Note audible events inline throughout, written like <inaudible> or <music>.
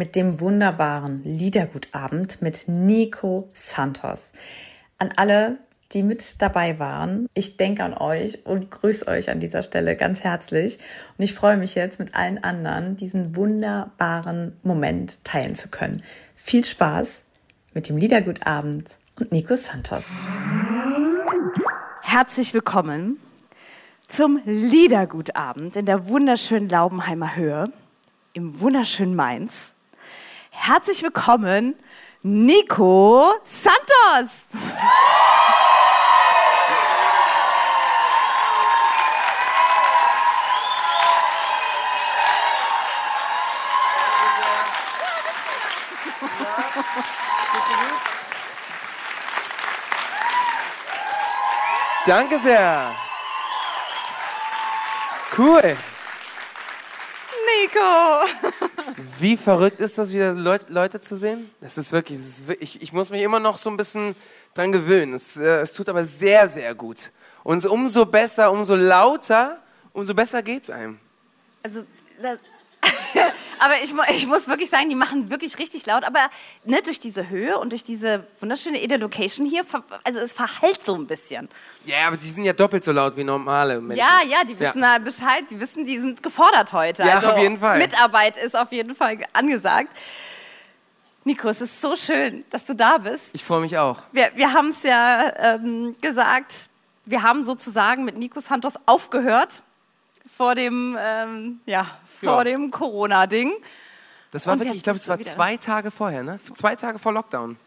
mit dem wunderbaren Liedergutabend mit Nico Santos. An alle, die mit dabei waren, ich denke an euch und grüße euch an dieser Stelle ganz herzlich. Und ich freue mich jetzt mit allen anderen, diesen wunderbaren Moment teilen zu können. Viel Spaß mit dem Liedergutabend und Nico Santos. Herzlich willkommen zum Liedergutabend in der wunderschönen Laubenheimer Höhe im wunderschönen Mainz. Herzlich willkommen, Nico Santos. Danke sehr. Cool. Nico. Wie verrückt ist das, wieder Leut, Leute zu sehen? Das ist wirklich, das ist ich, ich, muss mich immer noch so ein bisschen dran gewöhnen. Es, äh, es tut aber sehr, sehr gut. Und umso besser, umso lauter, umso besser geht es einem. Also, das, <laughs> aber ich, ich, muss wirklich sagen, die machen wirklich richtig laut. Aber ne, durch diese Höhe und durch diese wunderschöne Ede-Location hier, also es verhallt so ein bisschen. Ja, aber die sind ja doppelt so laut wie normale Menschen. Ja, ja, die wissen ja. da Bescheid. Die wissen, die sind gefordert heute. Ja, also auf jeden Fall. Mitarbeit ist auf jeden Fall angesagt. Nico, es ist so schön, dass du da bist. Ich freue mich auch. Wir, wir haben es ja ähm, gesagt, wir haben sozusagen mit Nico Santos aufgehört vor dem, ähm, ja, vor ja. dem Corona-Ding. Das war Und wirklich, ich glaube, es war zwei Tage vorher, ne? Zwei Tage vor Lockdown.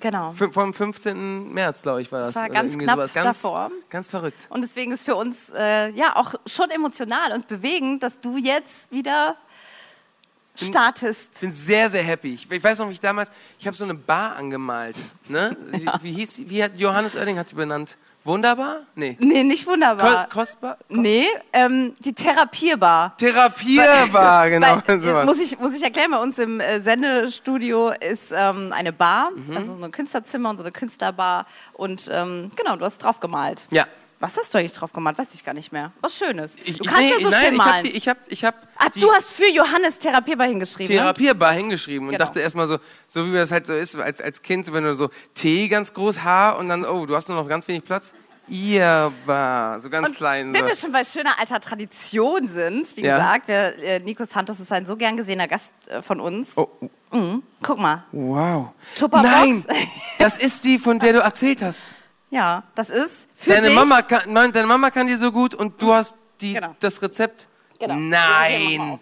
Genau. Vom 15. März, glaube ich, war das. Das war ganz knapp ganz, davor. Ganz verrückt. Und deswegen ist für uns äh, ja auch schon emotional und bewegend, dass du jetzt wieder startest. Ich bin sehr, sehr happy. Ich, ich weiß noch, wie ich damals, ich habe so eine Bar angemalt. Ne? <laughs> Ja. Wie, wie, hieß wie hat Johannes Oerding hat sie benannt? Wunderbar? Nee. Nee, nicht wunderbar. Ko kostbar? Ko nee, ähm, die Therapierbar. Therapierbar, genau. Bei, sowas. Muss, ich, muss ich erklären, bei uns im äh, Sendestudio ist ähm, eine Bar, mhm. also so ein Künstlerzimmer und so eine Künstlerbar. Und ähm, genau, du hast drauf gemalt. Ja. Was hast du eigentlich drauf gemalt? Weiß ich gar nicht mehr. Was Schönes. Du kannst nee, ja so nein, schön malen. Ich hab, die, ich hab, ich hab Ach, du hast für Johannes Therapierbar hingeschrieben. Therapierbar ne? hingeschrieben und genau. dachte erstmal so, so wie das halt so ist, als, als Kind, wenn du so T ganz groß, H und dann, oh, du hast nur noch ganz wenig Platz. Ihr war so ganz und klein. Wenn so. wir schon bei schöner alter Tradition sind, wie ja. gesagt, wir, äh, Nico Santos ist ein so gern gesehener Gast äh, von uns. Oh. Mhm. Guck mal. Wow. Tupperbox. Nein, <laughs> das ist die, von der du erzählt hast. Ja, das ist für deine dich. Mama kann, nein, deine Mama kann dir so gut und du hast die, genau. das Rezept. Genau. Nein.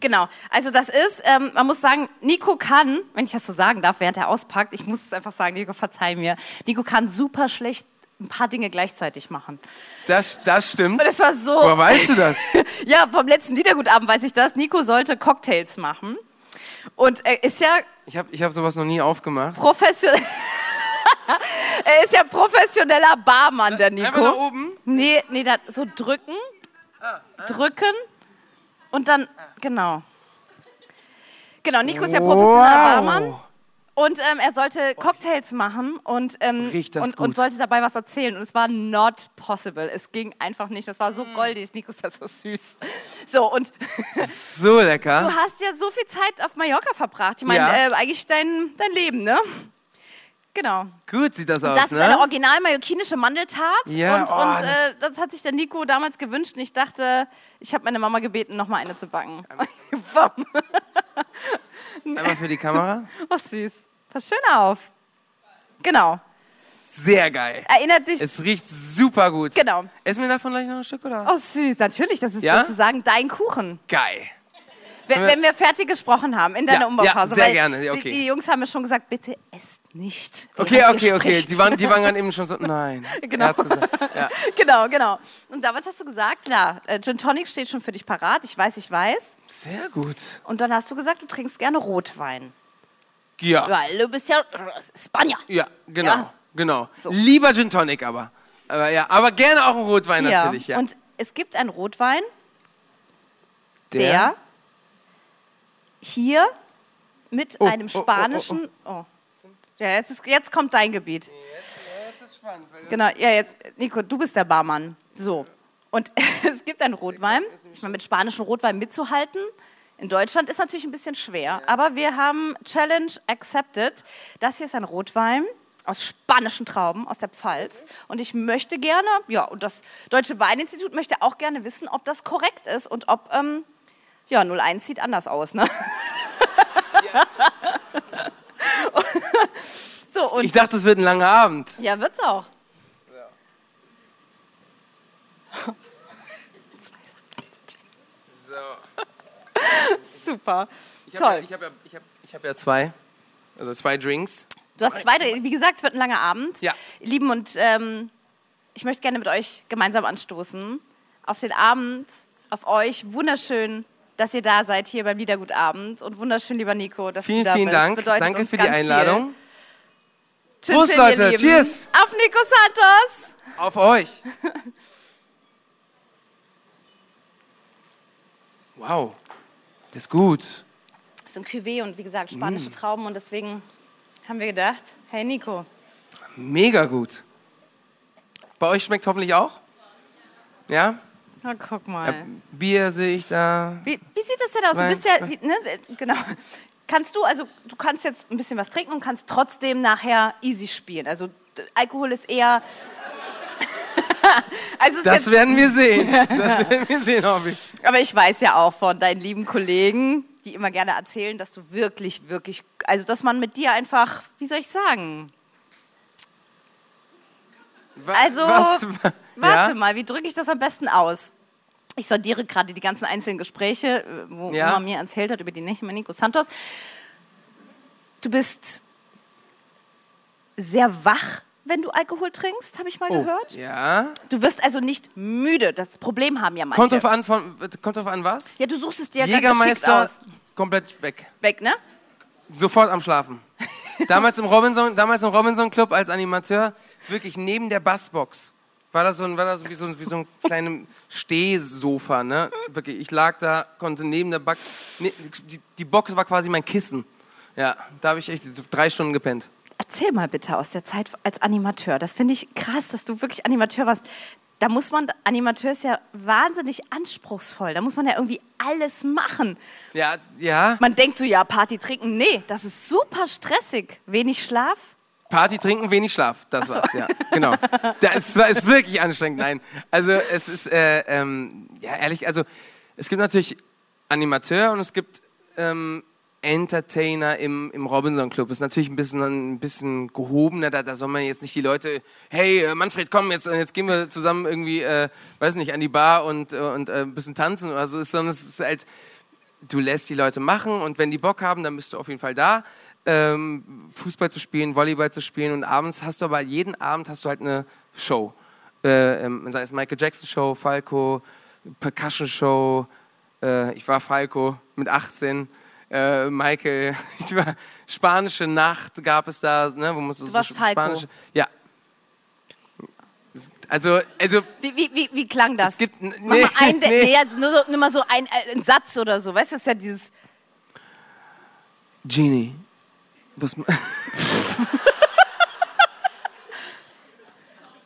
Genau, also das ist, ähm, man muss sagen, Nico kann, wenn ich das so sagen darf, während er auspackt, ich muss es einfach sagen, Nico, verzeih mir, Nico kann super schlecht ein paar Dinge gleichzeitig machen. Das, das stimmt. Und das war so. Woher weißt du das? <laughs> ja, vom letzten Liedergutabend weiß ich das. Nico sollte Cocktails machen. Und er ist ja. Ich habe ich hab sowas noch nie aufgemacht. Professionell. <laughs> er ist ja professioneller Barmann, der Nico. Einmal da oben? Nee, nee, da, so drücken. Ah, ah. Drücken. Und dann, genau. Genau, Nico ist ja professioneller wow. Barmann. Und ähm, er sollte Cocktails machen und, ähm, und, und, sollte dabei was erzählen. Und es war not possible. Es ging einfach nicht. Das war so mm. goldig. Nico ist ja so süß. So, und. <laughs> so lecker. Du hast ja so viel Zeit auf Mallorca verbracht. Ich meine, ja. äh, eigentlich dein, dein Leben, ne? Genau. Gut sieht das aus, das ne? ist eine original mallorquinische Mandeltat. Ja, und, oh, und äh, das hat sich der Nico damals gewünscht. Und ich dachte, ich habe meine Mama gebeten, noch mal eine zu backen. <laughs> <laughs> Einmal für die Kamera. Oh, süß. Pass schön auf. Genau. Sehr geil. Erinnert dich. Es riecht super gut. Genau. Essen wir davon gleich noch ein Stück, oder? Oh, süß. Natürlich, das ist Ja? sozusagen dein Kuchen. Geil. Wenn, wenn wir fertig gesprochen haben in deiner Ja, Umbaupause. ja, sehr weil gerne, ja, okay. Die, die Jungs haben mir schon gesagt, bitte esst nicht. Okay, okay, okay. Die waren, die waren gerade eben schon so, nein. <laughs> Genau. Ja. <laughs> Genau, genau. Und damals hast du gesagt, klar, äh, Gin Tonic steht schon für dich parat. Ich weiß, ich weiß. Sehr gut. Und dann hast du gesagt, du trinkst gerne Rotwein. Ja. Weil du bist ja Spanier. Ja, genau, Ja. genau. So. Lieber Gin Tonic aber. aber. Ja, aber gerne auch ein Rotwein natürlich, ja. Und es gibt einen Rotwein, der, hier mit Oh, einem oh, oh, oh, spanischen. Oh, Ja, jetzt, ist, jetzt kommt dein Gebiet. Jetzt ist spannend, Genau, ja, jetzt, Nico, du bist der Barmann. So. Und <laughs> es gibt einen Rotwein. Ich meine, mit spanischen Rotwein mitzuhalten in Deutschland ist natürlich ein bisschen schwer. Aber wir haben Challenge accepted. Das hier ist ein Rotwein aus spanischen Trauben aus der Pfalz. Und ich möchte gerne, ja, und das Deutsche Weininstitut möchte auch gerne wissen, ob das korrekt ist und ob, ähm, ja, 01 sieht anders aus, ne? <laughs> so, und ich dachte, es wird ein langer Abend. ja, wird's auch. So. Super. Ich habe ja, Toll. ich hab ja, ich hab, ich hab ja zwei. Also zwei Drinks. Du hast zwei, wie gesagt, es wird ein langer Abend. Ja. Lieben, und ähm, ich möchte gerne mit euch gemeinsam anstoßen. Auf den Abend, auf euch. Wunderschön, dass ihr da seid hier beim Liedergutabend. Und wunderschön, lieber Nico, dass Vielen, du da vielen bist. Dank. Bedeutet Danke für die Einladung. Prost, Tschüss, Leute. Cheers. Auf Nico Santos. Auf euch. <laughs> Wow. Das ist gut. Das ist ein Cuvée und wie gesagt, Mm. spanische Trauben. Und deswegen haben wir gedacht, hey Nico, Mega gut. Bei euch schmeckt hoffentlich auch? Ja? Na, guck mal. Ja, Bier sehe ich da. Wie, wie sieht das denn aus? Du bist ja, <laughs> wie, ne, genau. Kannst du, also du kannst jetzt ein bisschen was trinken und kannst trotzdem nachher easy spielen. Also Alkohol ist eher. <laughs> also <laughs> Das werden wir sehen. Das werden wir sehen, hoffe ich. aber ich weiß ja auch von deinen lieben Kollegen, die immer gerne erzählen, dass du wirklich, wirklich, also dass man mit dir einfach, wie soll ich sagen? Also, was, Warte ja? mal, wie drücke ich das am besten aus? Ich sondiere gerade die ganzen einzelnen Gespräche, äh, wo Ja. man mir erzählt hat über die Nächte mit Nico Santos. Du bist sehr wach, wenn du Alkohol trinkst, habe ich mal Oh, gehört. ja. Du wirst also nicht müde. Das Problem haben ja manche. Kommt drauf an, von, kommt drauf an was? Ja, du suchst es dir Jägermeister aus. komplett weg. Weg, ne? Sofort am Schlafen. <laughs> damals im Robinson, damals im Robinson Club als Animateur, wirklich neben der Bassbox. War das so ein, war das wie so ein, wie so ein kleines Stehsofa, ne? Wirklich, ich lag da, konnte neben der Back, ne, die, die Box war quasi mein Kissen. Ja, da habe ich echt drei Stunden gepennt. Erzähl mal bitte aus der Zeit als Animateur. Das finde ich krass, dass du wirklich Animateur warst. Da muss man, Animateur ist ja wahnsinnig anspruchsvoll. Da muss man ja irgendwie alles machen. Ja, ja. Man denkt so, ja, Party trinken. Nee, das ist super stressig. Wenig Schlaf. Party trinken, wenig Schlaf. Das war's, ja. Genau. Das war, ist wirklich anstrengend. Nein. Also es ist, äh, ähm, ja ehrlich, also es gibt natürlich Animateur und es gibt ähm, Entertainer im, im Robinson Club. Ist natürlich ein bisschen, ein bisschen gehobener. Da, da soll man jetzt nicht die Leute, hey äh, Manfred, komm, jetzt, jetzt gehen wir zusammen irgendwie, äh, weiß nicht, an die Bar und, äh, und äh, ein bisschen tanzen oder so. Sondern es ist halt, du lässt die Leute machen und wenn die Bock haben, dann bist du auf jeden Fall da. Ähm, Fußball zu spielen, Volleyball zu spielen und abends hast du aber jeden Abend hast du halt eine Show. Äh, ähm, sei es Michael Jackson Show, Falco, Percussion Show. Äh, ich war Falco mit 18. Äh, Michael, <laughs> ich war spanische Nacht gab es da, ne, wo musst du, Du warst so Falco. spanische, ja. Also, also Wie, wie, wie, wie klang das? es gibt, Mach nee, mal ein, <laughs> nee. nee, jetzt nur, so, nur mal so ein, äh, ein Satz oder so. Weißt du, das ist ja dieses. Genie, was, <laughs>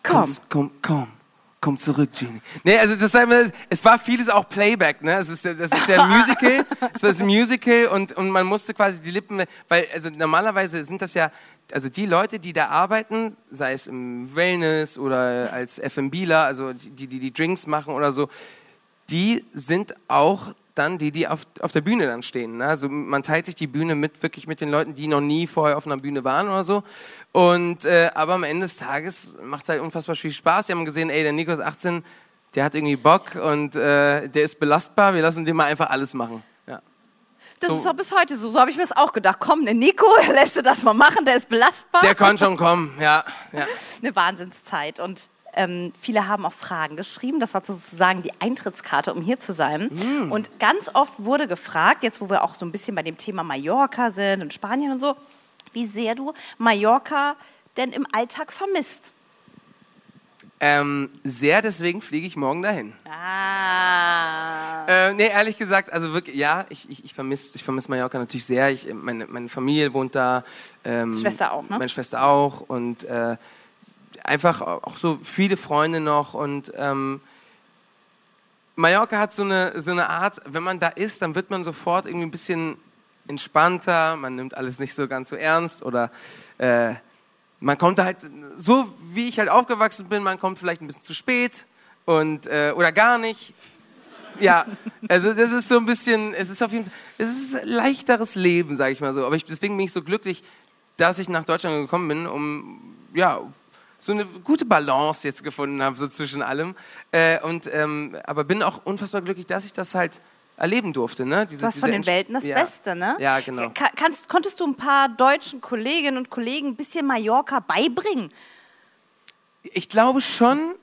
Komm. komm, komm, komm zurück, Genie. Nee, also das heißt, es war vieles auch Playback, ne? Es ist, das ist ja ein Musical, <laughs> es war ein Musical und, und man musste quasi die Lippen, weil also normalerweise sind das ja, also die Leute, die da arbeiten, sei es im Wellness oder als F&Bler, also die, die die Drinks machen oder so, die sind auch dann die, die auf, auf der Bühne dann stehen. Ne? Also man teilt sich die Bühne mit wirklich mit den Leuten, die noch nie vorher auf einer Bühne waren oder so. Und äh, aber am Ende des Tages macht es halt unfassbar viel Spaß. Die haben gesehen, ey, der Nico ist 18, der hat irgendwie Bock und äh, der ist belastbar. Wir lassen den mal einfach alles machen. Ja. Das So. ist auch bis heute so. So habe ich mir das auch gedacht. Komm, der Nico, <laughs> lässt du das mal machen, der ist belastbar. Der kann schon kommen. Ja, ja. <laughs> Eine Wahnsinnszeit. Und ähm, viele haben auch Fragen geschrieben. Das war sozusagen die Eintrittskarte, um hier zu sein. Mm. Und ganz oft wurde gefragt, jetzt wo wir auch so ein bisschen bei dem Thema Mallorca sind und Spanien und so, wie sehr du Mallorca denn im Alltag vermisst. Ähm, sehr, deswegen fliege ich morgen dahin. Ah. Äh, nee, ehrlich gesagt, also wirklich, ja, ich, ich, ich vermisse ich vermiss Mallorca natürlich sehr. Ich, meine, meine Familie wohnt da. Ähm, Schwester auch, ne? Meine Schwester auch. Und äh, einfach auch so viele Freunde noch. Und ähm, Mallorca hat so eine, so eine Art, wenn man da ist, dann wird man sofort irgendwie ein bisschen entspannter. Man nimmt alles nicht so ganz so ernst oder. Äh, man kommt halt, so wie ich halt aufgewachsen bin, man kommt vielleicht ein bisschen zu spät und, äh, oder gar nicht. Ja, also das ist so ein bisschen, es ist auf jeden Fall, es ist ein leichteres Leben, sage ich mal so. Aber ich, deswegen bin ich so glücklich, dass ich nach Deutschland gekommen bin, um, ja, so eine gute Balance jetzt gefunden habe, so zwischen allem. Äh, und, ähm, aber bin auch unfassbar glücklich, dass ich das halt erleben durfte. Ne? Diese, Was von den Welten das ja. Beste, ne? Ja, genau. Ka kannst, konntest du ein paar deutschen Kolleginnen und Kollegen ein bisschen Mallorca beibringen? Ich glaube schon,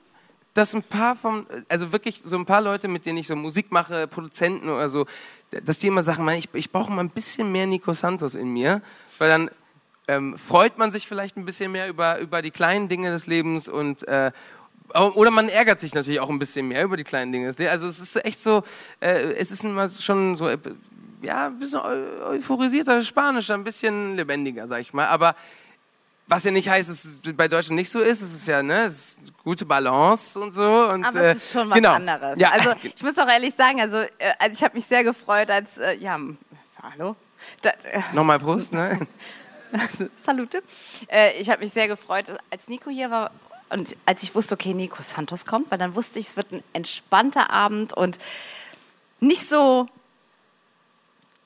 dass ein paar von, also wirklich so ein paar Leute, mit denen ich so Musik mache, Produzenten oder so, dass die immer sagen, ich, ich brauche mal ein bisschen mehr Nico Santos in mir, weil dann ähm, freut man sich vielleicht ein bisschen mehr über, über die kleinen Dinge des Lebens und, äh, oder man ärgert sich natürlich auch ein bisschen mehr über die kleinen Dinge. Also es ist echt so, äh, es ist immer schon so, äh, ja, ein bisschen euphorisierter Spanisch, ein bisschen lebendiger, sag ich mal. Aber was ja nicht heißt, dass es bei Deutschland nicht so ist. Es ist ja ne, es ist gute Balance und so. Und, Aber es ist schon was genau. anderes. Ja. Also <laughs> ich muss auch ehrlich sagen, also, äh, also ich habe mich sehr gefreut, als äh, ja, hallo. Da, äh, Nochmal Prost, ne? <laughs> <laughs> Salute. Äh, ich habe mich sehr gefreut, als Nico hier war und als ich wusste, okay, Nico Santos kommt, weil dann wusste ich, es wird ein entspannter Abend und nicht so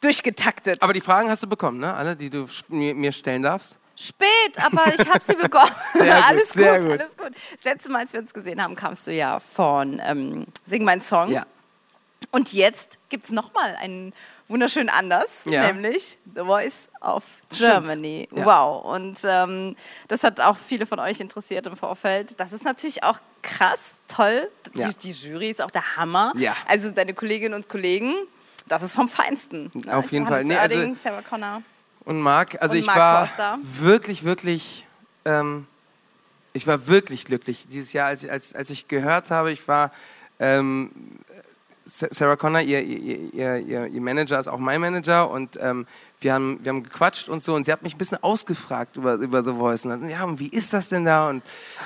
durchgetaktet. Aber die Fragen hast du bekommen, ne? Alle, die du mir, mir stellen darfst? Spät, aber ich habe sie bekommen. <laughs> Gut, alles gut, gut, alles gut. Das letzte Mal, als wir uns gesehen haben, kamst du ja von ähm, Sing mein Song. Ja. Und jetzt gibt es nochmal einen wunderschön anders, ja. nämlich The Voice of Germany. Ja. Wow. Und ähm, das hat auch viele von euch interessiert im Vorfeld. Das ist natürlich auch krass, toll. Die, Ja. die Jury ist auch der Hammer. Also deine Kolleginnen und Kollegen, das ist vom Feinsten. Auf jeden Fall. Nee, also- Sarah Connor. Und Marc, also Und ich Mark war Forster. wirklich, wirklich, ähm, ich war wirklich glücklich dieses Jahr, als, als, als ich gehört habe, ich war, ähm, Sarah Connor, ihr, ihr, ihr, ihr, Manager ist auch mein Manager und ähm, wir, haben, wir haben gequatscht und so und sie hat mich ein bisschen ausgefragt über, über The Voice. Und dann, ja, und wie ist das denn da? Und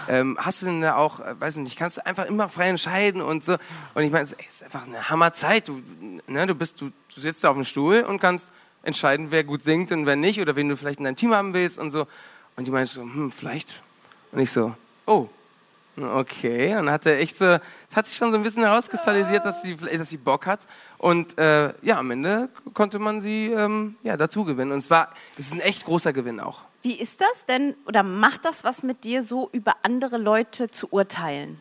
ähm, hast du denn da auch, äh, weiß nicht, kannst du einfach immer frei entscheiden und so. Und ich meine, es ist einfach eine Hammerzeit. Du, ne, du, bist, du, du sitzt da auf dem Stuhl und kannst entscheiden, wer gut singt und wer nicht oder wen du vielleicht in dein Team haben willst und so. Und die meinte so, hm, vielleicht. Und ich so, oh, okay. Und hatte echt so, es hat sich schon so ein bisschen herauskristallisiert, dass sie, dass sie Bock hat. Und äh, ja, am Ende konnte man sie ähm, ja, dazu gewinnen. Und es war, es ist ein echt großer Gewinn auch. Wie ist das denn oder macht das was mit dir, so über andere Leute zu urteilen?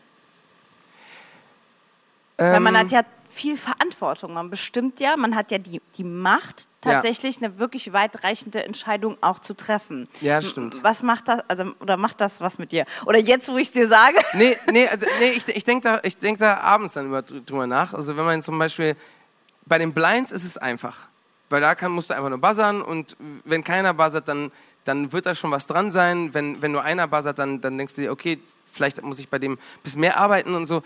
Weil man Ähm, hat ja viel Verantwortung. Man bestimmt ja, man hat ja die, die Macht, Ja. tatsächlich eine wirklich weitreichende Entscheidung auch zu treffen. Ja, stimmt. Was macht das, also, oder macht das was mit dir? Oder jetzt, wo ich es dir sage? Nee, nee, also, nee ich, ich denke da, ich denk da abends dann über, drüber nach. Also wenn man zum Beispiel, bei den Blinds ist es einfach. Weil da kann, musst du einfach nur buzzern und wenn keiner buzzert, dann, dann wird da schon was dran sein. Wenn, wenn nur einer buzzert, dann, dann denkst du dir, okay, vielleicht muss ich bei dem ein bisschen mehr arbeiten und so.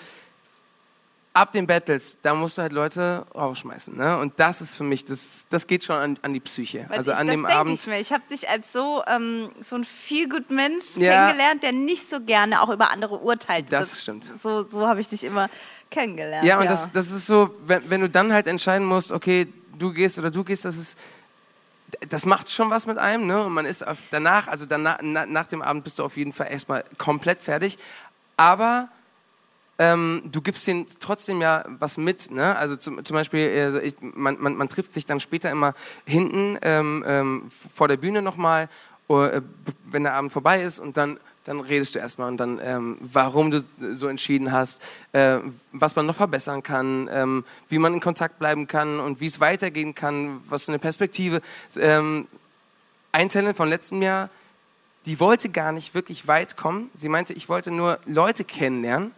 Ab den Battles, da musst du halt Leute rausschmeißen. Ne? Und das ist für mich, das, das geht schon an, an die Psyche. Weil also ich, an das dem Abend. Ich, ich habe dich als so, ähm, so ein Feel-Good-Mensch Ja. kennengelernt, der nicht so gerne auch über andere urteilt. Das stimmt. So, so habe ich dich immer kennengelernt. Ja, und Das, das ist so, wenn, wenn du dann halt entscheiden musst, okay, du gehst oder du gehst, das ist, das macht schon was mit einem, ne? Und man ist auf, danach, also danach, na, nach dem Abend bist du auf jeden Fall erstmal komplett fertig. Aber ähm, du gibst denen trotzdem ja was mit, ne? Also zum, zum Beispiel, also ich, man, man, man trifft sich dann später immer hinten ähm, ähm, vor der Bühne nochmal, äh, wenn der Abend vorbei ist und dann, dann redest du erstmal und dann, ähm, warum du so entschieden hast, äh, was man noch verbessern kann, ähm, wie man in Kontakt bleiben kann und wie es weitergehen kann, was eine Perspektive. Ähm, ein Talent von letztem Jahr, die wollte gar nicht wirklich weit kommen. Sie meinte, ich wollte nur Leute kennenlernen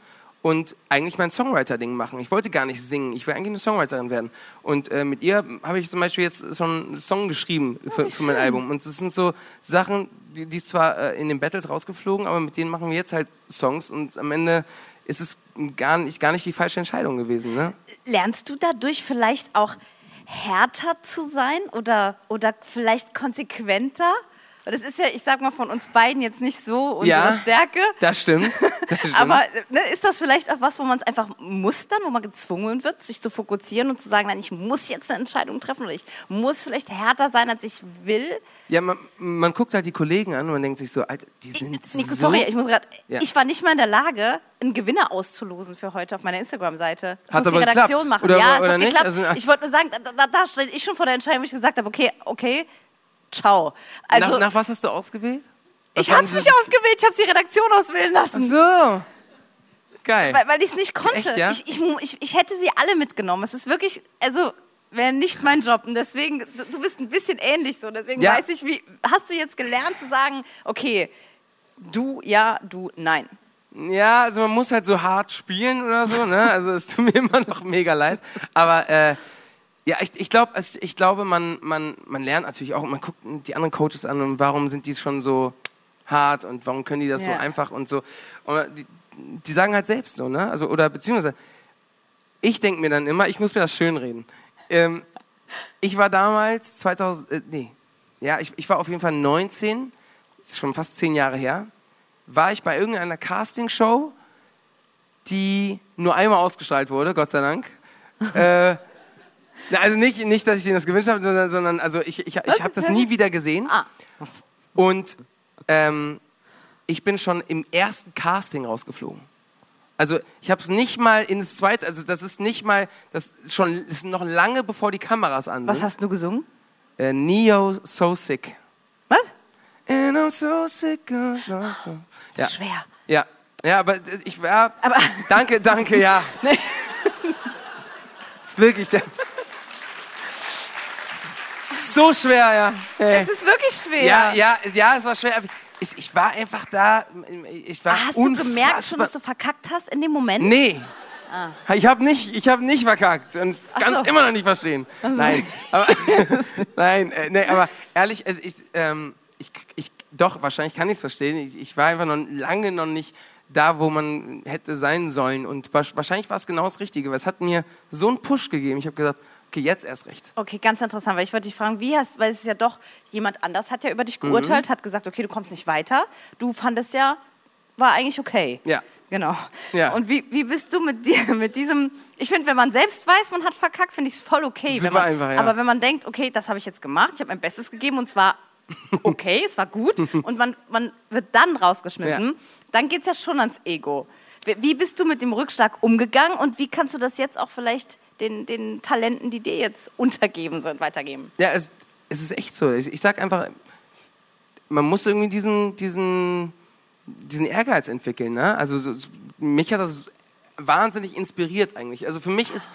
und eigentlich mein Songwriter-Ding machen. Ich wollte gar nicht singen, ich will eigentlich eine Songwriterin werden. Und äh, mit ihr habe ich zum Beispiel jetzt schon einen Song geschrieben für, für mein Album. Und es sind so Sachen, die, die zwar äh, in den Battles rausgeflogen, aber mit denen machen wir jetzt halt Songs und am Ende ist es gar nicht, gar nicht die falsche Entscheidung gewesen. Ne? Lernst du dadurch vielleicht auch härter zu sein oder, oder vielleicht konsequenter? Das ist ja, ich sag mal, von uns beiden jetzt nicht so unsere Ja. Stärke. Das stimmt. <laughs> Das stimmt. Aber ne, ist das vielleicht auch was, wo man es einfach muss dann, wo man gezwungen wird, sich zu fokussieren und zu sagen, nein, ich muss jetzt eine Entscheidung treffen oder ich muss vielleicht härter sein, als ich will? ja, man, man guckt halt die Kollegen an und man denkt sich so, Alter, die sind Nico, so... sorry, ich muss gerade. Ja. Ich war nicht mal in der Lage, einen Gewinner auszulosen für heute auf meiner Instagram-Seite. Das Hat muss die aber Redaktion geklappt. machen. Oder- ja, oder hat nicht? geklappt. Also, ich wollte nur sagen, da, da, da stehe ich schon vor der Entscheidung, wo ich gesagt habe, okay, okay, ciao. Also, nach, nach was hast du ausgewählt? Was ich habe es nicht ausgewählt, ich habe die Redaktion auswählen lassen. So. Geil. Weil, weil ich es nicht konnte. Echt, ja? ich, ich, ich, ich hätte sie alle mitgenommen. Es ist wirklich, also wäre nicht mein Job. Und deswegen, du, du bist ein bisschen ähnlich so. Deswegen Ja. weiß ich, wie, hast du jetzt gelernt zu sagen, okay, du ja, du nein. Ja, also man muss halt so hart spielen oder so, ne? Also es tut mir <laughs> immer noch mega leid. Aber äh, ja, ich, ich, glaub, also ich, ich glaube, man, man, man lernt natürlich auch, man guckt die anderen Coaches an und warum sind die schon so hart und warum können die das Ja. so einfach und so. Und die, die sagen halt selbst so, ne? Also, oder beziehungsweise, ich denke mir dann immer, ich muss mir das schönreden. Ähm, ich war damals 2000, äh, nee, ja, ich, ich war auf jeden Fall 19, ist schon fast zehn Jahre her, war ich bei irgendeiner Castingshow, die nur einmal ausgestrahlt wurde, Gott sei Dank. äh, also nicht, nicht, dass ich denen das gewünscht habe, sondern, sondern also ich, ich, ich habe das nie wieder gesehen. Ah. Und ähm, ich bin schon im ersten Casting rausgeflogen. Also ich habe es nicht mal ins zweite, also das ist nicht mal, das ist schon ist noch lange bevor die Kameras an sind. Was hast du gesungen? Äh, Neo So Sick. Was? And I'm so sick of love song. Das Ja. ist schwer. Ja, ja, aber ich war. Aber- danke, danke, ja. <laughs> Das ist wirklich der. So schwer, ja. Hey. Es ist wirklich schwer. Ja, ja, ja, es war schwer. Ich, ich war einfach da. Ich war Ah, Hast du gemerkt schon, dass du verkackt hast in dem Moment? Nee. Ich habe nicht, ich hab nicht verkackt und kann es so. immer noch nicht verstehen. Nein, aber, <laughs> nein, äh, nee, aber ehrlich, also ich, ähm, ich, ich, doch, wahrscheinlich kann ich es verstehen. Ich, ich war einfach noch lange noch nicht da, wo man hätte sein sollen. Und wa- wahrscheinlich war es genau das Richtige, weil es hat mir so einen Push gegeben. Ich habe gesagt, okay, jetzt erst recht. Okay, ganz interessant, weil ich wollte dich fragen, wie hast, weil es ist ja doch, jemand anders hat ja über dich geurteilt, hat gesagt, okay, du kommst nicht weiter. Du fandest ja, war eigentlich okay. Ja. Genau. Ja. Und wie, wie bist du mit dir, mit diesem, ich finde, wenn man selbst weiß, man hat verkackt, finde ich es voll okay. Super man, einfach, ja. Aber wenn man denkt, okay, das habe ich jetzt gemacht, ich habe mein Bestes gegeben und zwar <laughs> okay, es war gut <laughs> und man, man wird dann rausgeschmissen, Ja. dann geht es ja schon ans Ego. Wie bist du mit dem Rückschlag umgegangen und wie kannst du das jetzt auch vielleicht den, den Talenten, die dir jetzt untergeben sind, weitergeben? Ja, es, es ist echt so. Ich, ich sag einfach, man muss irgendwie diesen, diesen, diesen Ehrgeiz entwickeln. Ne? Also so, mich hat das wahnsinnig inspiriert eigentlich. Also für mich ist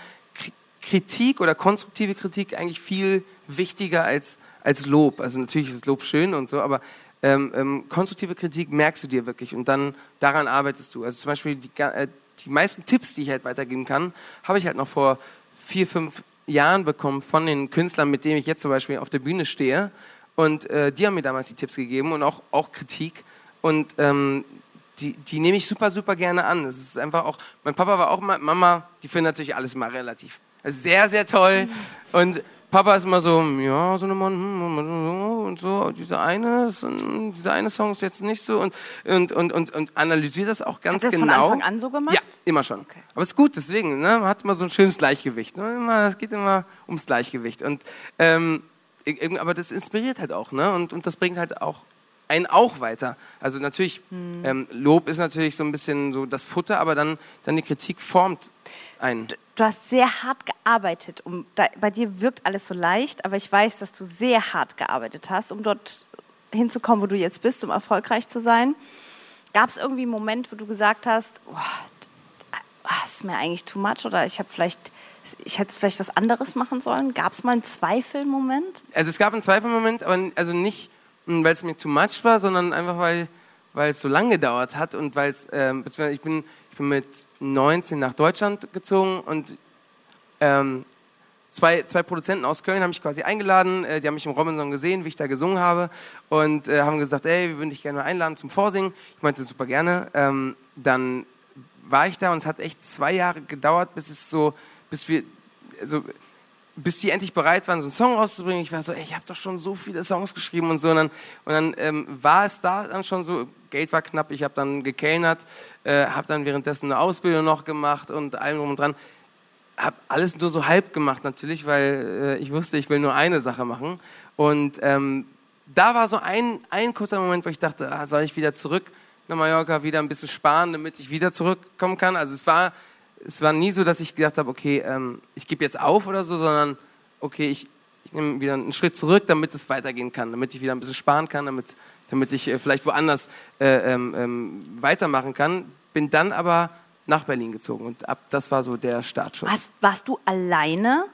Kritik oder konstruktive Kritik eigentlich viel wichtiger als, als Lob. Also natürlich ist Lob schön und so, aber ähm, ähm, konstruktive Kritik merkst du dir wirklich und dann daran arbeitest du. Also zum Beispiel die, äh, die meisten Tipps, die ich halt weitergeben kann, habe ich halt noch vor vier, fünf Jahren bekommen von den Künstlern, mit denen ich jetzt zum Beispiel auf der Bühne stehe. Und äh, die haben mir damals die Tipps gegeben und auch, auch Kritik. Und ähm, die, die nehme ich super, super gerne an. Es ist einfach auch, mein Papa war auch immer, Mama, die finden natürlich alles mal relativ. Sehr, sehr toll. Und Papa ist immer so, ja, so eine Mann, hm, und so, dieser eine, ist, hm, dieser eine Song ist jetzt nicht so und, und, und, und, und analysiert das auch ganz Hat er das von genau. Anfang an so gemacht? Ja, immer schon. Aber es ist gut, deswegen, ne? man hat immer so ein schönes Gleichgewicht. Ne? Immer- Es geht immer ums Gleichgewicht. Und, ähm, aber das inspiriert halt auch, ne? Und, und das bringt halt auch einen auch weiter. Also natürlich, Hm. ähm, Lob ist natürlich so ein bisschen so das Futter, aber dann, dann die Kritik formt einen. Du hast sehr hart gearbeitet. Um, da, bei dir wirkt alles so leicht, aber ich weiß, dass du sehr hart gearbeitet hast, um dort hinzukommen, wo du jetzt bist, um erfolgreich zu sein. Gab es irgendwie einen Moment, wo du gesagt hast, oh, das ist mir eigentlich too much oder ich habe vielleicht, ich hätte vielleicht was anderes machen sollen? Gab es mal einen Zweifelmoment? Also es gab einen Zweifelmoment, aber also nicht, weil es mir too much war, sondern einfach weil weil es so lange gedauert hat und weil es, ähm, beziehungsweise ich bin Ich bin mit 19 nach Deutschland gezogen und ähm, zwei, zwei Produzenten aus Köln haben mich quasi eingeladen. Äh, die haben mich im Robinson gesehen, wie ich da gesungen habe und äh, haben gesagt, ey, wir würden dich gerne einladen zum Vorsingen. Ich meinte, super gerne. Ähm, dann war ich da und es hat echt zwei Jahre gedauert, bis es so, bis wir, also bis die endlich bereit waren, so einen Song rauszubringen. Ich war so, ey, ich habe doch schon so viele Songs geschrieben und so. Und dann, und dann ähm, war es da dann schon so, Geld war knapp, ich habe dann gekellnert, äh, habe dann währenddessen eine Ausbildung noch gemacht und allem drum und dran. Habe alles nur so halb gemacht natürlich, weil äh, ich wusste, ich will nur eine Sache machen. Und ähm, da war so ein, ein kurzer Moment, wo ich dachte, ah, soll ich wieder zurück nach Mallorca, wieder ein bisschen sparen, damit ich wieder zurückkommen kann. Also es war es war nie so, dass ich gedacht habe, okay, ähm, ich gebe jetzt auf oder so, sondern okay, ich, ich nehme wieder einen Schritt zurück, damit es weitergehen kann, damit ich wieder ein bisschen sparen kann, damit, damit ich äh, vielleicht woanders äh, ähm, ähm, weitermachen kann. Bin dann aber nach Berlin gezogen und ab das war so der Startschuss. Hast, warst du alleine?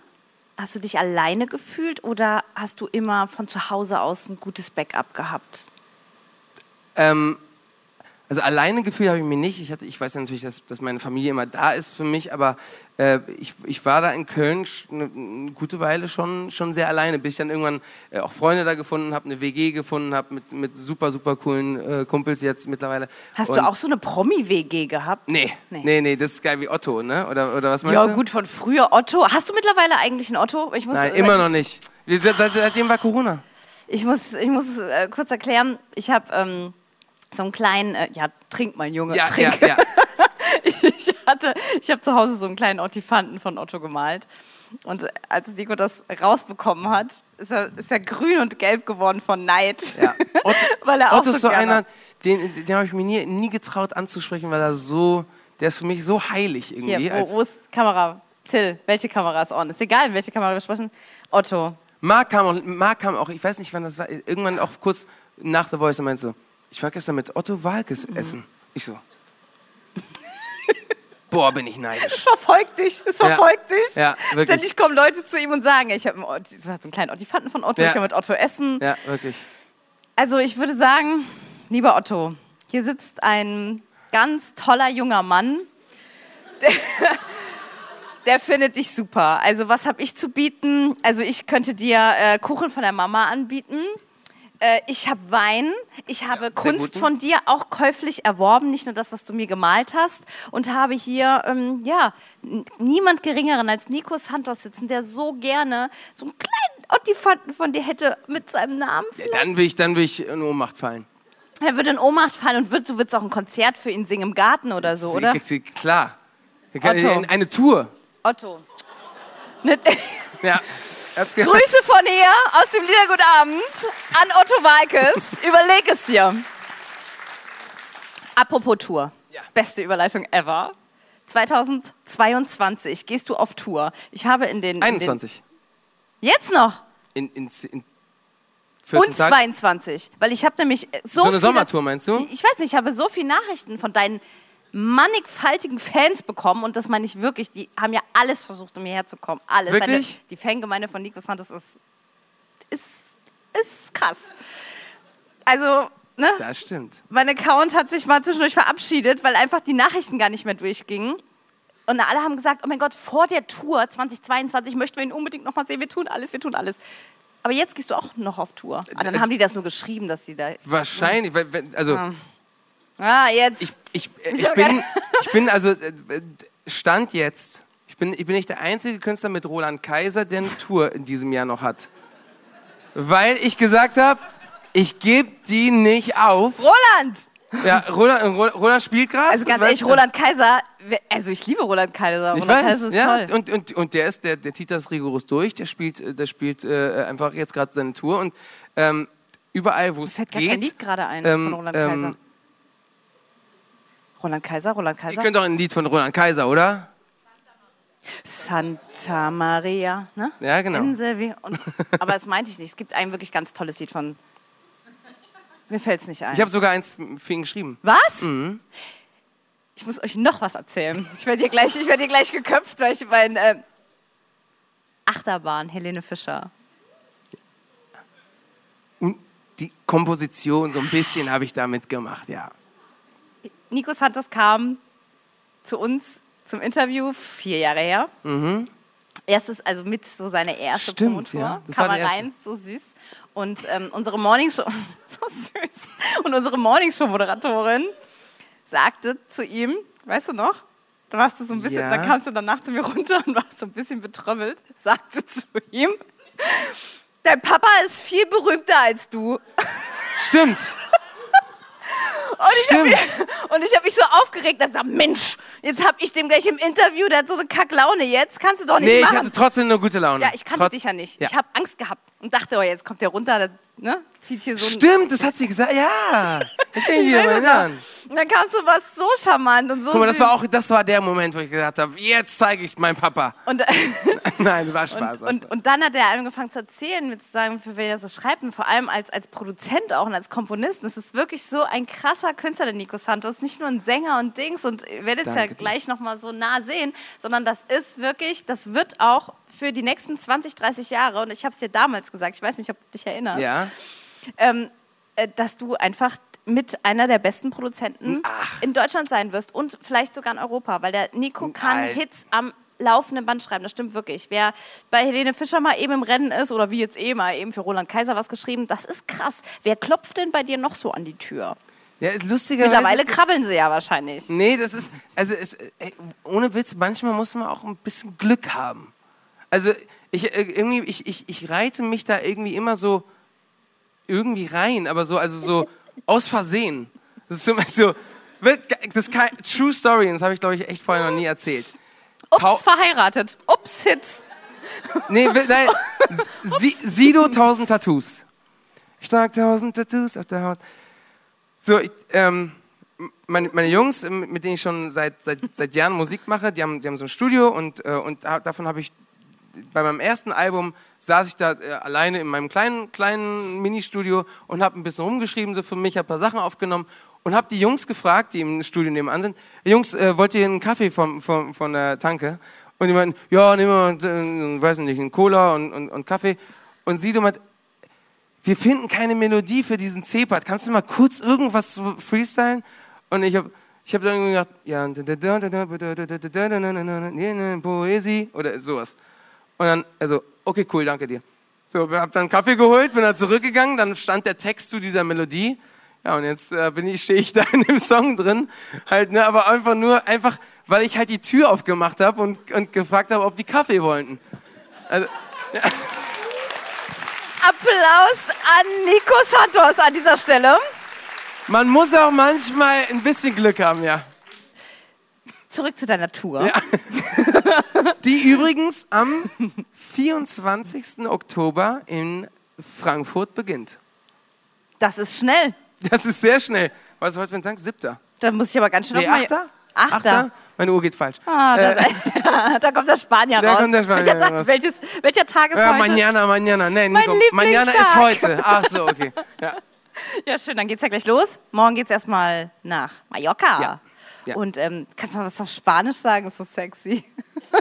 Hast du dich alleine gefühlt oder hast du immer von zu Hause aus ein gutes Backup gehabt? Ähm, also alleine Gefühl habe ich mir nicht. Ich, hatte, ich weiß ja natürlich, dass, dass meine Familie immer da ist für mich, aber äh, ich, ich war da in Köln eine, eine, gute Weile schon, schon sehr alleine, bis ich dann irgendwann äh, auch Freunde da gefunden habe, eine WG gefunden habe mit, mit super, super coolen äh, Kumpels jetzt mittlerweile. Hast Und du auch so eine Promi-WG gehabt? Nee, Nee. nee, nee, das ist geil wie Otto, ne? Oder, oder was meinst Ja, du? gut, von früher Otto. Hast du mittlerweile eigentlich ein Otto? Ich muss, Nein, immer noch nicht. Seitdem war Corona. Ich muss, ich muss äh, kurz erklären, ich habe ähm, so einen kleinen, äh, ja, trink mal, Junge, Ja, trink. ja, ja. <laughs> Ich hatte, ich habe zu Hause so einen kleinen Ottifanten von Otto gemalt. Und als Nico das rausbekommen hat, ist er, ist er grün und gelb geworden von Neid. ja. <laughs> Otto, Weil er auch Otto so ist so einer, den, den habe ich mir nie, nie getraut anzusprechen, weil er so, der ist für mich so heilig irgendwie. Hier, wo, wo ist Kamera? Till, welche Kamera ist on? Ist egal, welche Kamera wir sprechen. Otto. Marc kam, auch, kam auch, ich weiß nicht, wann das war, irgendwann auch kurz nach The Voice und meinte so, ich war gestern mit Otto Walkes Mhm. essen. Ich so, <laughs> boah, bin ich neidisch. Es verfolgt dich, es verfolgt dich. Ja, wirklich. Ständig kommen Leute zu ihm und sagen, ich habe so einen kleinen Ottifanten von Otto, Ja. ich will mit Otto essen. Ja, wirklich. Also ich würde sagen, lieber Otto, hier sitzt ein ganz toller junger Mann, <laughs> der, der findet dich super. Also was habe ich zu bieten? Also ich könnte dir äh, Kuchen von der Mama anbieten. Äh, ich habe Wein, ich habe Kunst guten. von dir auch käuflich erworben, nicht nur das, was du mir gemalt hast. Und habe hier, ähm, ja, niemand Geringeren als Nico Santos sitzen, der so gerne so einen kleinen Ottifanten von dir hätte mit seinem Namen. Ja, dann will ich, dann will ich in Ohnmacht fallen. Er würde in Ohnmacht fallen und wird, du würdest auch ein Konzert für ihn singen im Garten oder so, oder? Klar. Otto. Eine Tour. Otto. Ja. <laughs> Grüße von hier aus dem Liedergutabend an Otto Walkes. Überleg es dir. Apropos Tour. Ja. Beste Überleitung ever. 2022 gehst du auf Tour. Ich habe in den... In 21. Den, jetzt noch. In, in, in 14 Und Tagen. 22. Weil ich habe nämlich so So eine Sommertour, meinst du? Ich weiß nicht, ich habe so viele Nachrichten von deinen mannigfaltigen Fans bekommen und das meine ich wirklich. Die haben ja alles versucht, um hierher zu kommen. Alles. Wirklich? Deine, die Fangemeinde von Nico Santos ist, ist, ist krass. Also, ne? Das stimmt. Mein Account hat sich mal zwischendurch verabschiedet, weil einfach die Nachrichten gar nicht mehr durchgingen. Und alle haben gesagt, oh mein Gott, vor der Tour 2022 möchten wir ihn unbedingt noch mal sehen. Wir tun alles, wir tun alles. Aber jetzt gehst du auch noch auf Tour. Ah, dann Äh, haben die das nur geschrieben, dass sie da... Wahrscheinlich, weil, also Ah, jetzt. ich, ich, Ich ich, bin, <laughs> ich bin also äh, Stand jetzt. Ich bin, ich bin nicht der einzige Künstler mit Roland Kaiser, der eine Tour in diesem Jahr noch hat. Weil ich gesagt habe, ich gebe die nicht auf. Roland! Ja, Roland, Roland, spielt gerade. Also ganz ehrlich, Roland Kaiser, also ich liebe Roland Kaiser. Ich Roland weiß, Kaiser ist ja, toll. und, und, und der ist, der, der zieht das rigoros durch, der spielt, äh, der spielt äh, einfach jetzt gerade seine Tour und ähm, überall, wo es Fällt geht. Lied gerade ein ähm, von Roland ähm, Kaiser. Roland Kaiser, Roland Ihr Kaiser. könnt doch ein Lied von Roland Kaiser, oder? Santa Maria, ne? Ja, genau. Insel wie, und, <laughs> aber das meinte ich nicht. Es gibt ein wirklich ganz tolles Lied von. Mir fällt es nicht ein. Ich habe sogar eins für ihn geschrieben. was? Mhm. Ich muss euch noch was erzählen. Ich werde hier gleich, ich werde hier gleich geköpft, weil ich mein äh, Achterbahn, Helene Fischer. Und die Komposition so ein bisschen habe ich damit gemacht, ja. Nico Santos kam zu uns zum Interview, vier Jahre her. Mhm. Erstes, also mit so seine erste Stimmt, Promotour. ja. Das Kam er rein, so süß. Und ähm, unsere Morningshow, <laughs> so süß. Und unsere Morningshow-Moderatorin sagte zu ihm, weißt du noch? Da warst du so ein bisschen, Ja. da kamst du danach zu mir runter und warst so ein bisschen betrömmelt, sagte zu ihm, dein Papa ist viel berühmter als du. Stimmt. <laughs> Und ich habe mich, und ich hab mich so aufgeregt und gesagt, Mensch, jetzt hab ich dem gleich im Interview, der hat so eine Kacklaune jetzt, kannst du doch nicht Nee, ich machen. hatte trotzdem eine gute Laune. ja, ich kannte Trotz- dich ja nicht. Ja. Ich habe Angst gehabt und dachte, oh, jetzt kommt der runter, ne, zieht hier so. Stimmt, das hat sie gesagt. Ja. <laughs> Das kann ich noch. erinnern. Und dann kamst du was so charmant und so Guck mal, das war auch, das war der Moment, wo ich gesagt habe, jetzt zeige ich es meinem Papa. Und, <laughs> Nein, das war Spaß. und, und, und dann hat er angefangen zu erzählen, mit zu sagen, für wen er so schreibt und vor allem als, als Produzent auch und als Komponist. Das ist wirklich so ein krasser Künstler, der Nico Santos. Nicht nur ein Sänger und Dings und ihr werdet es ja gleich nochmal so nah sehen, sondern das ist wirklich, das wird auch für die nächsten 20, 30 Jahre, und ich habe es dir damals gesagt, ich weiß nicht, ob du dich erinnerst, ja. ähm, äh, dass du einfach mit einer der besten Produzenten in Deutschland sein wirst und vielleicht sogar in Europa, weil der Nico kann Alter. Hits am laufenden Band schreiben, das stimmt wirklich. Wer bei Helene Fischer mal eben im Rennen ist oder wie jetzt eben mal eben für Roland Kaiser was geschrieben, das ist krass. Wer klopft denn bei dir noch so an die Tür? Ja, lustigerweise. Mittlerweile krabbeln sie ja wahrscheinlich. Nee, das ist, also es, ey, ohne Witz, manchmal muss man auch ein bisschen Glück haben. Also ich, äh, irgendwie, ich, ich, ich reite mich da irgendwie immer so irgendwie rein, aber so, also so <laughs> aus Versehen. Das ist so, das ist kein, True Story, das habe ich glaube ich echt vorher noch nie erzählt. Ups, verheiratet. Ups, Hits. Nee, nein. <laughs> Sie, Sido tausend Tattoos. Ich trage tausend Tattoos auf der Haut. So, ich, ähm, meine, meine Jungs, mit denen ich schon seit, seit, seit Jahren Musik mache, die haben, die haben so ein Studio und, äh, und da, davon habe ich bei meinem ersten Album saß ich da äh, alleine in meinem kleinen, kleinen Ministudio und habe ein bisschen rumgeschrieben, so für mich, habe ein paar Sachen aufgenommen und habe die Jungs gefragt, die im Studio nebenan sind, Jungs, äh, wollt ihr einen Kaffee vom, vom, von der Tanke? Und die meinten, ja, nehmen wir, äh, weiß nicht, einen Cola und, und, und Kaffee. Und Sido meint, wir finden keine Melodie für diesen C-Part. Kannst du mal kurz irgendwas freestylen? Und ich habe ich hab dann irgendwie gedacht, ja, Poesie oder sowas. Und dann, also, okay, cool, danke dir. So, hab dann Kaffee geholt, bin dann zurückgegangen, dann stand der Text zu dieser Melodie. Ja, und jetzt äh, bin ich, <laughs> stehe ich da in dem Song drin, halt, ne, aber einfach nur, einfach, weil ich halt die Tür aufgemacht habe und, und gefragt habe, ob die Kaffee wollten. Also, <laughs> Applaus an Nico Santos an dieser Stelle. man muss auch manchmal ein bisschen Glück haben, ja. Zurück zu deiner Tour. Die übrigens am 24. Oktober in Frankfurt beginnt. Das ist schnell. Das ist sehr schnell. Was ist heute für ein Tag? Siebter. Da muss ich aber ganz schön Nee, auf mein- Achter? Achter. Meine Uhr geht falsch. Ah, da, <laughs> da kommt der Spanier Da raus. kommt der Spanier welcher, Tag, raus. welches, welcher Tag ist Ja, heute? Manana. Nee, Mein Nico, Manana ist heute. Ach so, okay. Ja. <laughs> Ja, schön, dann geht's ja gleich los. Morgen geht's erstmal nach Mallorca. Ja. Ja. Und ähm, kannst du mal was auf Spanisch sagen? Ist so sexy. <laughs>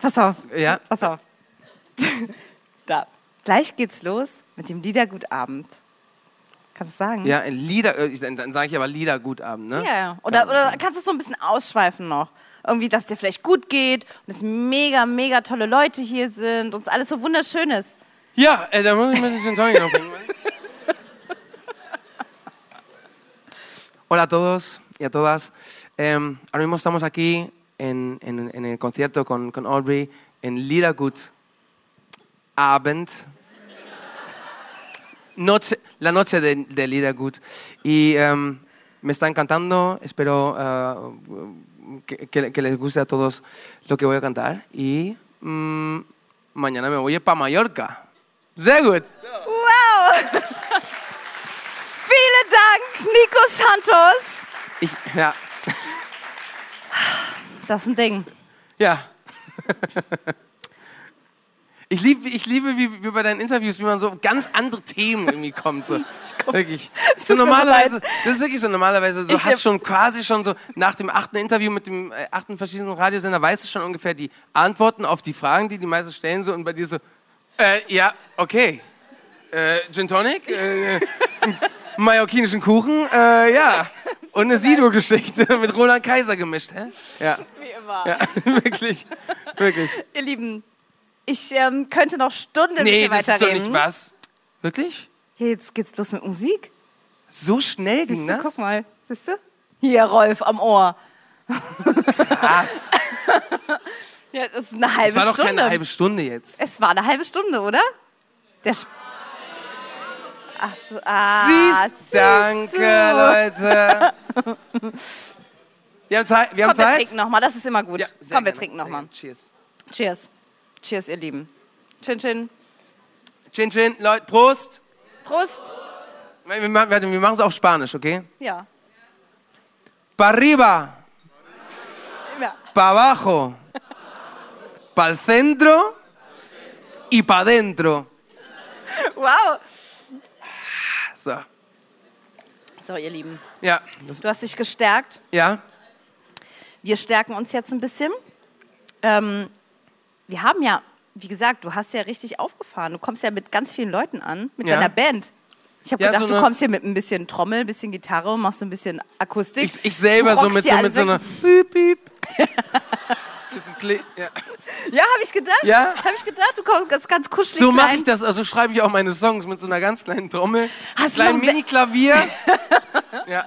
pass auf, Ja. pass auf. <laughs> da. Gleich geht's los mit dem Liedergutabend. Kannst du es sagen? Ja, ein Lieder, äh, dann, sage ich aber Liedergutabend, ne? Ja, ja. Oder, oder kannst du es so ein bisschen ausschweifen noch? Irgendwie, dass dir vielleicht gut geht und es mega, mega tolle Leute hier sind und es alles so wunderschön ist. Ja, äh, da muss ich mir ein bisschen noch <laughs> Hola a todos y a todas. Em, ahora mismo estamos aquí en, en- en el concierto con, con Aubrey en Liedergut Abend. Noche, la noche de, de Liedergut. Y em, me está encantando. Espero eh, que, que- que les guste a todos lo que voy a cantar. Y mm, mañana me voy para Mallorca. Sehr gut. Wow! Vielen Dank, Nico Santos. Ich, ja. Das ist ein Ding. Ja. <laughs> Ich liebe, ich liebe wie, wie bei deinen Interviews, wie man so auf ganz andere Themen irgendwie kommt. So. <laughs> Wirklich. <laughs> So normalerweise, das ist wirklich so normalerweise, so Ich hast schon quasi schon so nach dem achten Interview mit dem äh, achten verschiedenen Radiosender, weißt du schon ungefähr die Antworten auf die Fragen, die die meisten stellen so und bei dir so, äh, ja, okay. Äh, Gin Tonic? Äh, mallorquinischen Kuchen, äh, ja. <laughs> Und eine Sido-Geschichte <laughs> mit Roland Kaiser gemischt, hä? Ja. Wie immer. Ja, <laughs> wirklich, wirklich. Ihr Lieben, ich ähm, könnte noch Stunden Nee, mit dir das ist doch weiterreden. nicht was. Wirklich? Hier, jetzt geht's los mit Musik. So schnell ging du, das? guck mal. Siehst du? Hier, Rolf, am Ohr. Krass. Ja, das ist eine halbe Es war doch Stunde. keine halbe Stunde jetzt. Es war eine halbe Stunde, oder? Der Sp Ach so, ah, Siehst, siehst danke, du. Leute. Wir haben Zeit. Wir haben Komm, wir Zeit. trinken nochmal, das ist immer gut. Ja, Komm, wir gerne, trinken nochmal. Cheers. Cheers. Cheers, ihr Lieben. Chin, chin. Chin, chin. Leute, Prost. Prost. Wir machen wir es auf Spanisch, okay? Ja. Pa arriba, ja. pa abajo, pa'l centro y pa dentro. Wow. So. So, ihr Lieben. Ja, Du hast dich gestärkt. ja. Wir stärken uns jetzt ein bisschen. Ähm, wir haben ja, wie gesagt, du hast ja richtig aufgefahren. Du kommst ja mit ganz vielen Leuten an, mit Ja. deiner Band. Ich habe Ja, gedacht, so du kommst hier mit ein bisschen Trommel, ein bisschen Gitarre, machst so ein bisschen Akustik. Ich, ich selber so mit so, mit so einer weg. Piep, Piep. <laughs> Bisschen Kle ja. Ja, habe ich gedacht. Ja? Habe ich gedacht, du kommst ganz, ganz kuschelig So mache ich das, also schreibe ich auch meine Songs mit so einer ganz kleinen Trommel, Hast du kleinen Mini-Klavier. <laughs> ja.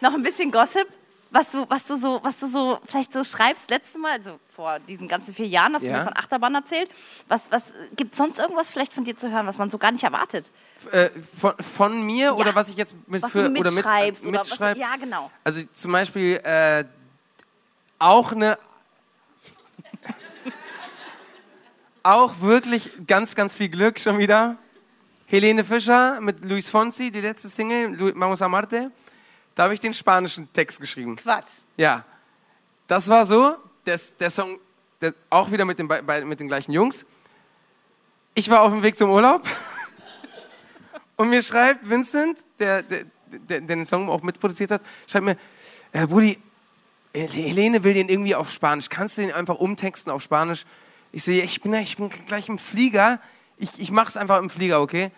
Noch ein bisschen Gossip, was du, was du so, was du so vielleicht so schreibst. Letztes Mal, also vor diesen ganzen vier Jahren, hast du Ja. mir von Achterbahn erzählt. Was, was gibt sonst irgendwas vielleicht von dir zu hören, was man so gar nicht erwartet? Äh, von, von mir oder was ich jetzt mit Was für du oder mit, mitschreibst oder was, mitschreib? ja genau. Also zum Beispiel äh, auch eine auch wirklich ganz, ganz viel Glück schon wieder. Helene Fischer mit Luis Fonsi, die letzte Single, Vamos a Marte. Da habe ich den spanischen Text geschrieben. Quatsch. Ja, das war so. Der, der Song, der, auch wieder mit den, mit den gleichen Jungs. Ich war auf dem Weg zum Urlaub <laughs> und mir schreibt Vincent, der, der, der, der den Song auch mitproduziert hat, schreibt mir, äh, Brudi, Helene will den irgendwie auf Spanisch. Kannst du den einfach umtexten auf Spanisch? Ich so, ich bin, ich bin gleich im Flieger. Ich, ich mach's einfach im Flieger, okay?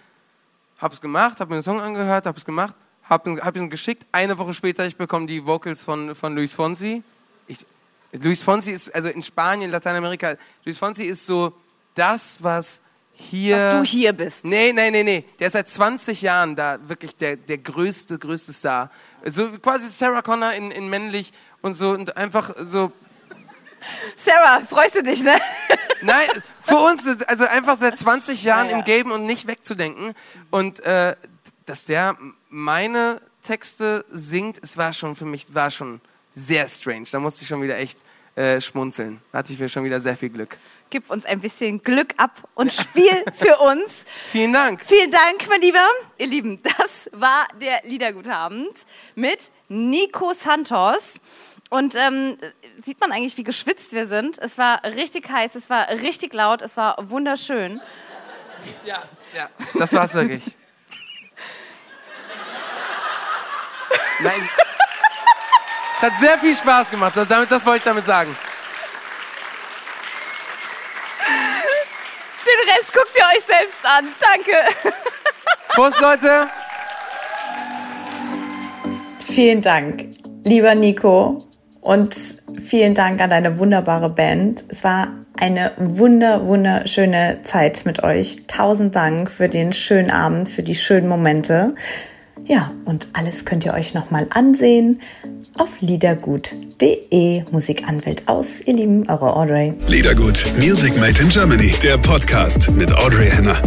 Hab's gemacht, hab mir den Song angehört, hab's gemacht, hab, ihn- hab ihn geschickt. Eine Woche später, ich bekomme die Vocals von, von Luis Fonsi. Ich, Luis Fonsi ist, also in Spanien, Lateinamerika, Luis Fonsi ist so das, was hier... Dass du hier bist. Nee, nee, nee, nee. Der ist seit 20 Jahren da wirklich der, der größte, größte Star. So quasi Sarah Connor in, in männlich und so und einfach so. Sarah, freust du dich, ne? Nein, für uns, ist- also einfach seit 20 Jahren Ja, ja. im Game und nicht wegzudenken. Und äh, dass der meine Texte singt, es war schon für mich, war schon sehr strange. Da musste ich schon wieder echt äh, schmunzeln. Da hatte ich mir schon wieder sehr viel Glück. Gib uns ein bisschen Glück ab und Spiel für <laughs> uns. Vielen Dank. Vielen Dank, mein Lieber. Ihr Lieben, das war der Liedergutabend mit Nico Santos. Und ähm, sieht man eigentlich, wie geschwitzt wir sind. Es war richtig heiß, es war richtig laut, es war wunderschön. Ja, ja. Das war's wirklich. Nein. Es hat sehr viel Spaß gemacht. Das, damit, das wollte ich damit sagen. Den Rest guckt ihr euch selbst an. Danke. Prost, Leute. Vielen Dank, lieber Nico. Und vielen Dank an deine wunderbare Band. Es war eine wunder, wunderschöne Zeit mit euch. Tausend Dank für den schönen Abend, für die schönen Momente. Ja, und alles könnt ihr euch nochmal ansehen auf liedergut.de. Musikanwält aus, ihr Lieben, eure Audrey. Liedergut, Music Made in Germany, der Podcast mit Audrey Henner.